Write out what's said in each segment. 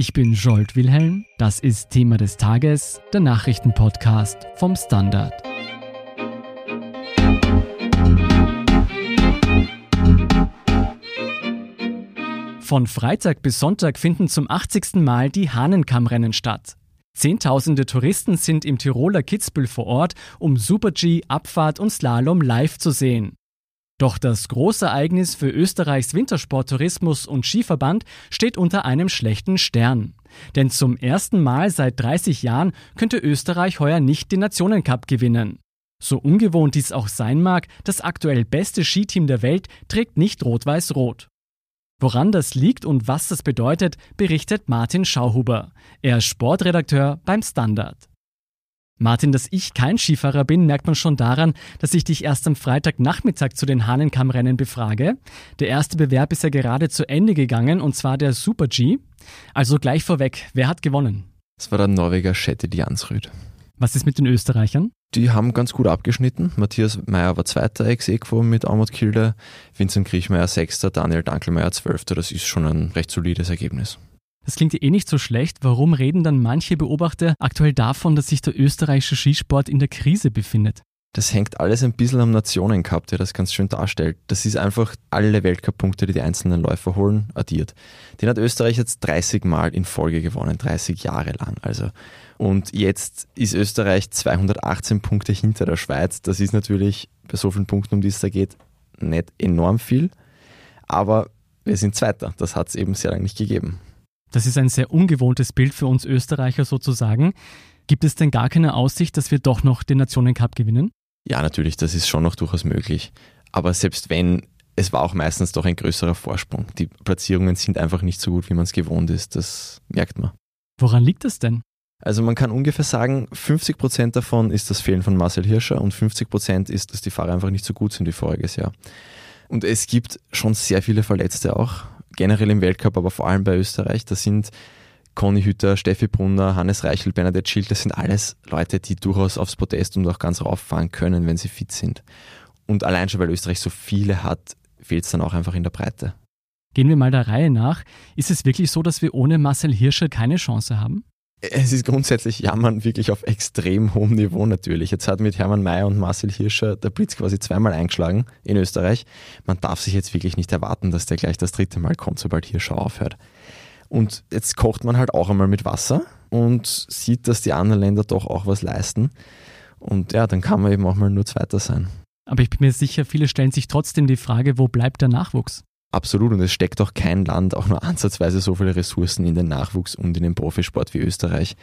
Ich bin Jolt Wilhelm. Das ist Thema des Tages, der Nachrichtenpodcast vom Standard. Von Freitag bis Sonntag finden zum 80. Mal die Hahnenkammrennen statt. Zehntausende Touristen sind im Tiroler Kitzbühel vor Ort, um Super-G, Abfahrt und Slalom live zu sehen. Doch das Großereignis für Österreichs Wintersporttourismus und Skiverband steht unter einem schlechten Stern. Denn zum ersten Mal seit 30 Jahren könnte Österreich heuer nicht den Nationencup gewinnen. So ungewohnt dies auch sein mag, das aktuell beste Skiteam der Welt trägt nicht rot-weiß-rot. Woran das liegt und was das bedeutet, berichtet Martin Schauhuber. Er ist Sportredakteur beim Standard. Martin, dass ich kein Skifahrer bin, merkt man schon daran, dass ich dich erst am Freitagnachmittag zu den Hahnenkammrennen befrage. Der erste Bewerb ist ja gerade zu Ende gegangen und zwar der Super G. Also gleich vorweg, wer hat gewonnen? Es war der Norweger Shetted Jansrud. Was ist mit den Österreichern? Die haben ganz gut abgeschnitten. Matthias Meyer war Zweiter ex mit Amut Kilde, Vincent Griechmeier Sechster, Daniel Dankelmeier Zwölfter. Das ist schon ein recht solides Ergebnis. Das klingt ja eh nicht so schlecht. Warum reden dann manche Beobachter aktuell davon, dass sich der österreichische Skisport in der Krise befindet? Das hängt alles ein bisschen am Nationencup, der das ganz schön darstellt. Das ist einfach alle Weltcup-Punkte, die die einzelnen Läufer holen, addiert. Den hat Österreich jetzt 30 Mal in Folge gewonnen, 30 Jahre lang. Also und jetzt ist Österreich 218 Punkte hinter der Schweiz. Das ist natürlich bei so vielen Punkten, um die es da geht, nicht enorm viel. Aber wir sind Zweiter. Das hat es eben sehr lange nicht gegeben. Das ist ein sehr ungewohntes Bild für uns Österreicher sozusagen. Gibt es denn gar keine Aussicht, dass wir doch noch den Nationencup gewinnen? Ja, natürlich, das ist schon noch durchaus möglich. Aber selbst wenn, es war auch meistens doch ein größerer Vorsprung. Die Platzierungen sind einfach nicht so gut, wie man es gewohnt ist. Das merkt man. Woran liegt das denn? Also man kann ungefähr sagen, 50 Prozent davon ist das Fehlen von Marcel Hirscher und 50 Prozent ist, dass die Fahrer einfach nicht so gut sind wie voriges Jahr. Und es gibt schon sehr viele Verletzte auch, generell im Weltcup, aber vor allem bei Österreich. Das sind Conny Hütter, Steffi Brunner, Hannes Reichel, Bernadette Schild, das sind alles Leute, die durchaus aufs Podest und auch ganz rauffahren können, wenn sie fit sind. Und allein schon, weil Österreich so viele hat, fehlt es dann auch einfach in der Breite. Gehen wir mal der Reihe nach. Ist es wirklich so, dass wir ohne Marcel Hirscher keine Chance haben? Es ist grundsätzlich Jammern wirklich auf extrem hohem Niveau natürlich. Jetzt hat mit Hermann Mayer und Marcel Hirscher der Blitz quasi zweimal eingeschlagen in Österreich. Man darf sich jetzt wirklich nicht erwarten, dass der gleich das dritte Mal kommt, sobald Hirscher aufhört. Und jetzt kocht man halt auch einmal mit Wasser und sieht, dass die anderen Länder doch auch was leisten. Und ja, dann kann man eben auch mal nur Zweiter sein. Aber ich bin mir sicher, viele stellen sich trotzdem die Frage, wo bleibt der Nachwuchs? Absolut, und es steckt auch kein Land auch nur ansatzweise so viele Ressourcen in den Nachwuchs und in den Profisport wie Österreich.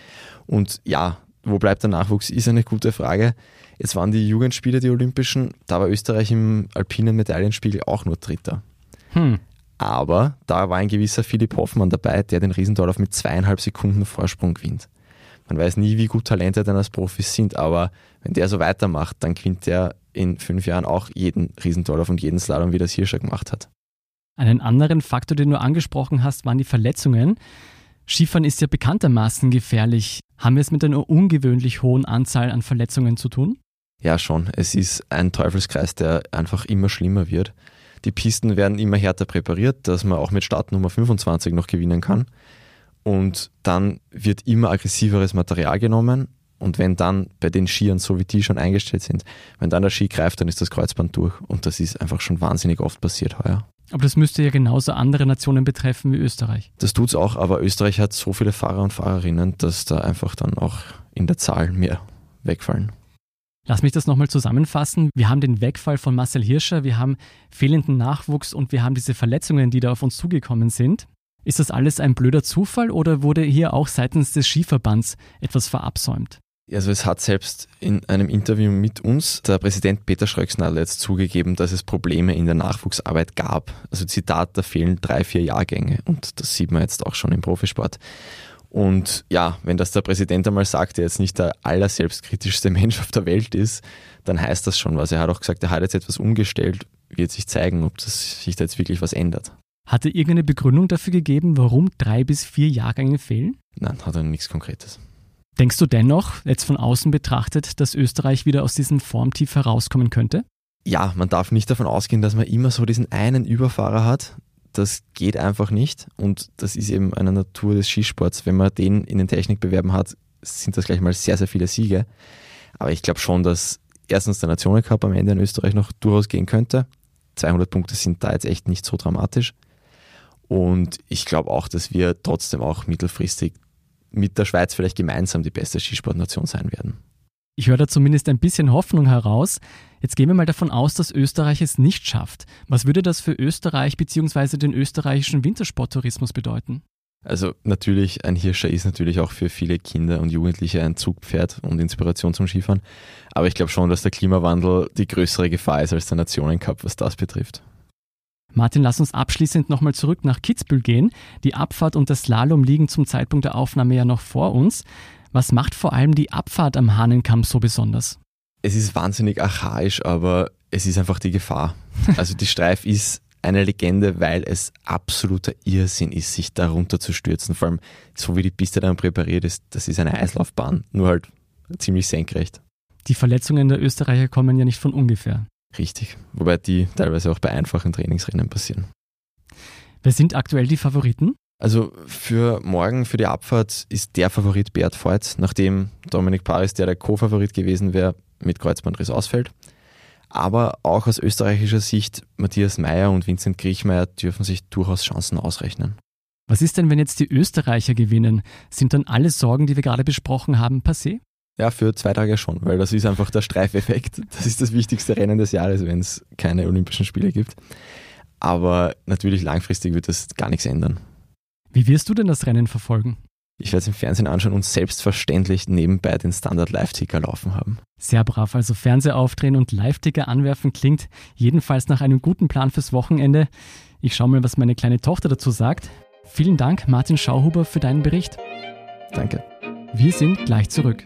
Und ja, wo bleibt der Nachwuchs, ist eine gute Frage. Jetzt waren die Jugendspiele, die Olympischen, da war Österreich im alpinen Medaillenspiegel auch nur Dritter. Hm. Aber da war ein gewisser Philipp Hoffmann dabei, der den Riesendorlauf mit zweieinhalb Sekunden Vorsprung gewinnt. Man weiß nie, wie gut Talente dann als Profis sind, aber wenn der so weitermacht, dann gewinnt der in fünf Jahren auch jeden Riesendorlauf und jeden Slalom, wie das Hirscher gemacht hat. Einen anderen Faktor, den du angesprochen hast, waren die Verletzungen. Skifahren ist ja bekanntermaßen gefährlich. Haben wir es mit einer ungewöhnlich hohen Anzahl an Verletzungen zu tun? Ja, schon. Es ist ein Teufelskreis, der einfach immer schlimmer wird. Die Pisten werden immer härter präpariert, dass man auch mit Startnummer 25 noch gewinnen kann. Und dann wird immer aggressiveres Material genommen. Und wenn dann bei den Skiern, so wie die schon eingestellt sind, wenn dann der Ski greift, dann ist das Kreuzband durch. Und das ist einfach schon wahnsinnig oft passiert heuer. Aber das müsste ja genauso andere Nationen betreffen wie Österreich. Das tut es auch, aber Österreich hat so viele Fahrer und Fahrerinnen, dass da einfach dann auch in der Zahl mehr wegfallen. Lass mich das nochmal zusammenfassen. Wir haben den Wegfall von Marcel Hirscher, wir haben fehlenden Nachwuchs und wir haben diese Verletzungen, die da auf uns zugekommen sind. Ist das alles ein blöder Zufall oder wurde hier auch seitens des Skiverbands etwas verabsäumt? Also es hat selbst in einem Interview mit uns der Präsident Peter Schröcksnadel jetzt zugegeben, dass es Probleme in der Nachwuchsarbeit gab. Also Zitat, da fehlen drei, vier Jahrgänge und das sieht man jetzt auch schon im Profisport. Und ja, wenn das der Präsident einmal sagt, der jetzt nicht der allerselbstkritischste Mensch auf der Welt ist, dann heißt das schon was. Er hat auch gesagt, er hat jetzt etwas umgestellt, wird sich zeigen, ob das sich da jetzt wirklich was ändert. Hat er irgendeine Begründung dafür gegeben, warum drei bis vier Jahrgänge fehlen? Nein, hat er nichts Konkretes. Denkst du dennoch, jetzt von außen betrachtet, dass Österreich wieder aus diesem Formtief herauskommen könnte? Ja, man darf nicht davon ausgehen, dass man immer so diesen einen Überfahrer hat. das geht einfach nicht und das ist eben eine Natur des Skisports. Wenn man den in den Technikbewerben hat, sind das gleich mal sehr, sehr viele Siege. Aber ich glaube schon, dass erstens der Nationencup am Ende in Österreich noch durchaus gehen könnte. 200 Punkte sind da jetzt echt nicht so dramatisch. Und ich glaube auch, dass wir trotzdem auch mittelfristig mit der Schweiz vielleicht gemeinsam die beste Skisportnation sein werden. Ich höre da zumindest ein bisschen Hoffnung heraus. Jetzt gehen wir mal davon aus, dass Österreich es nicht schafft. Was würde das für Österreich bzw. den österreichischen Wintersporttourismus bedeuten? Also natürlich, ein Hirscher ist natürlich auch für viele Kinder und Jugendliche ein Zugpferd und Inspiration zum Skifahren. Aber ich glaube schon, dass der Klimawandel die größere Gefahr ist als der Nationencup, was das betrifft. Martin, lass uns abschließend nochmal zurück nach Kitzbühel gehen. Die Abfahrt und das Slalom liegen zum Zeitpunkt der Aufnahme ja noch vor uns. Was macht vor allem die Abfahrt am Hahnenkamm so besonders? Es ist wahnsinnig archaisch, aber es ist einfach die Gefahr. Also die Streif ist eine Legende, weil es absoluter Irrsinn ist, sich darunter zu stürzen. Vor allem, so wie die Piste dann präpariert ist, das ist eine Eislaufbahn, nur halt ziemlich senkrecht. Die Verletzungen der Österreicher kommen ja nicht von ungefähr. Richtig, wobei die teilweise auch bei einfachen Trainingsrennen passieren. Wer sind aktuell die Favoriten? Also für morgen, für die Abfahrt, ist der Favorit Beat Voigt, nachdem Dominik Paris, der der Co-Favorit gewesen wäre, mit Kreuzbandriss ausfällt. Aber auch aus österreichischer Sicht, Matthias Meyer und Vincent Griechmeier dürfen sich durchaus Chancen ausrechnen. Was ist denn, wenn jetzt die Österreicher gewinnen? Sind dann alle Sorgen, die wir gerade besprochen haben, passé? Ja, für zwei Tage schon, weil das ist einfach der Streifeffekt. Das ist das wichtigste Rennen des Jahres, wenn es keine Olympischen Spiele gibt. Aber natürlich langfristig wird das gar nichts ändern. Wie wirst du denn das Rennen verfolgen? Ich werde es im Fernsehen anschauen und selbstverständlich nebenbei den Standard-Live-Ticker laufen haben. Sehr brav, also Fernseher aufdrehen und Live-Ticker anwerfen klingt jedenfalls nach einem guten Plan fürs Wochenende. Ich schaue mal, was meine kleine Tochter dazu sagt. Vielen Dank, Martin Schauhuber, für deinen Bericht. Danke. Wir sind gleich zurück.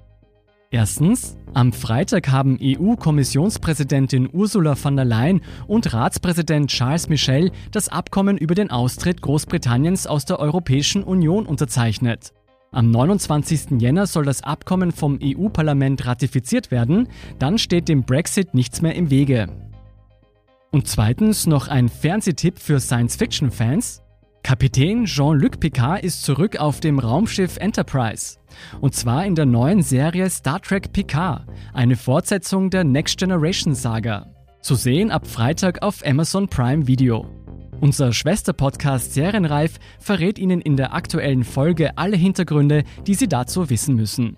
Erstens, am Freitag haben EU-Kommissionspräsidentin Ursula von der Leyen und Ratspräsident Charles Michel das Abkommen über den Austritt Großbritanniens aus der Europäischen Union unterzeichnet. Am 29. Jänner soll das Abkommen vom EU-Parlament ratifiziert werden, dann steht dem Brexit nichts mehr im Wege. Und zweitens noch ein Fernsehtipp für Science-Fiction-Fans. Kapitän Jean-Luc Picard ist zurück auf dem Raumschiff Enterprise. Und zwar in der neuen Serie Star Trek Picard, eine Fortsetzung der Next Generation Saga. Zu sehen ab Freitag auf Amazon Prime Video. Unser Schwesterpodcast Serienreif verrät Ihnen in der aktuellen Folge alle Hintergründe, die Sie dazu wissen müssen.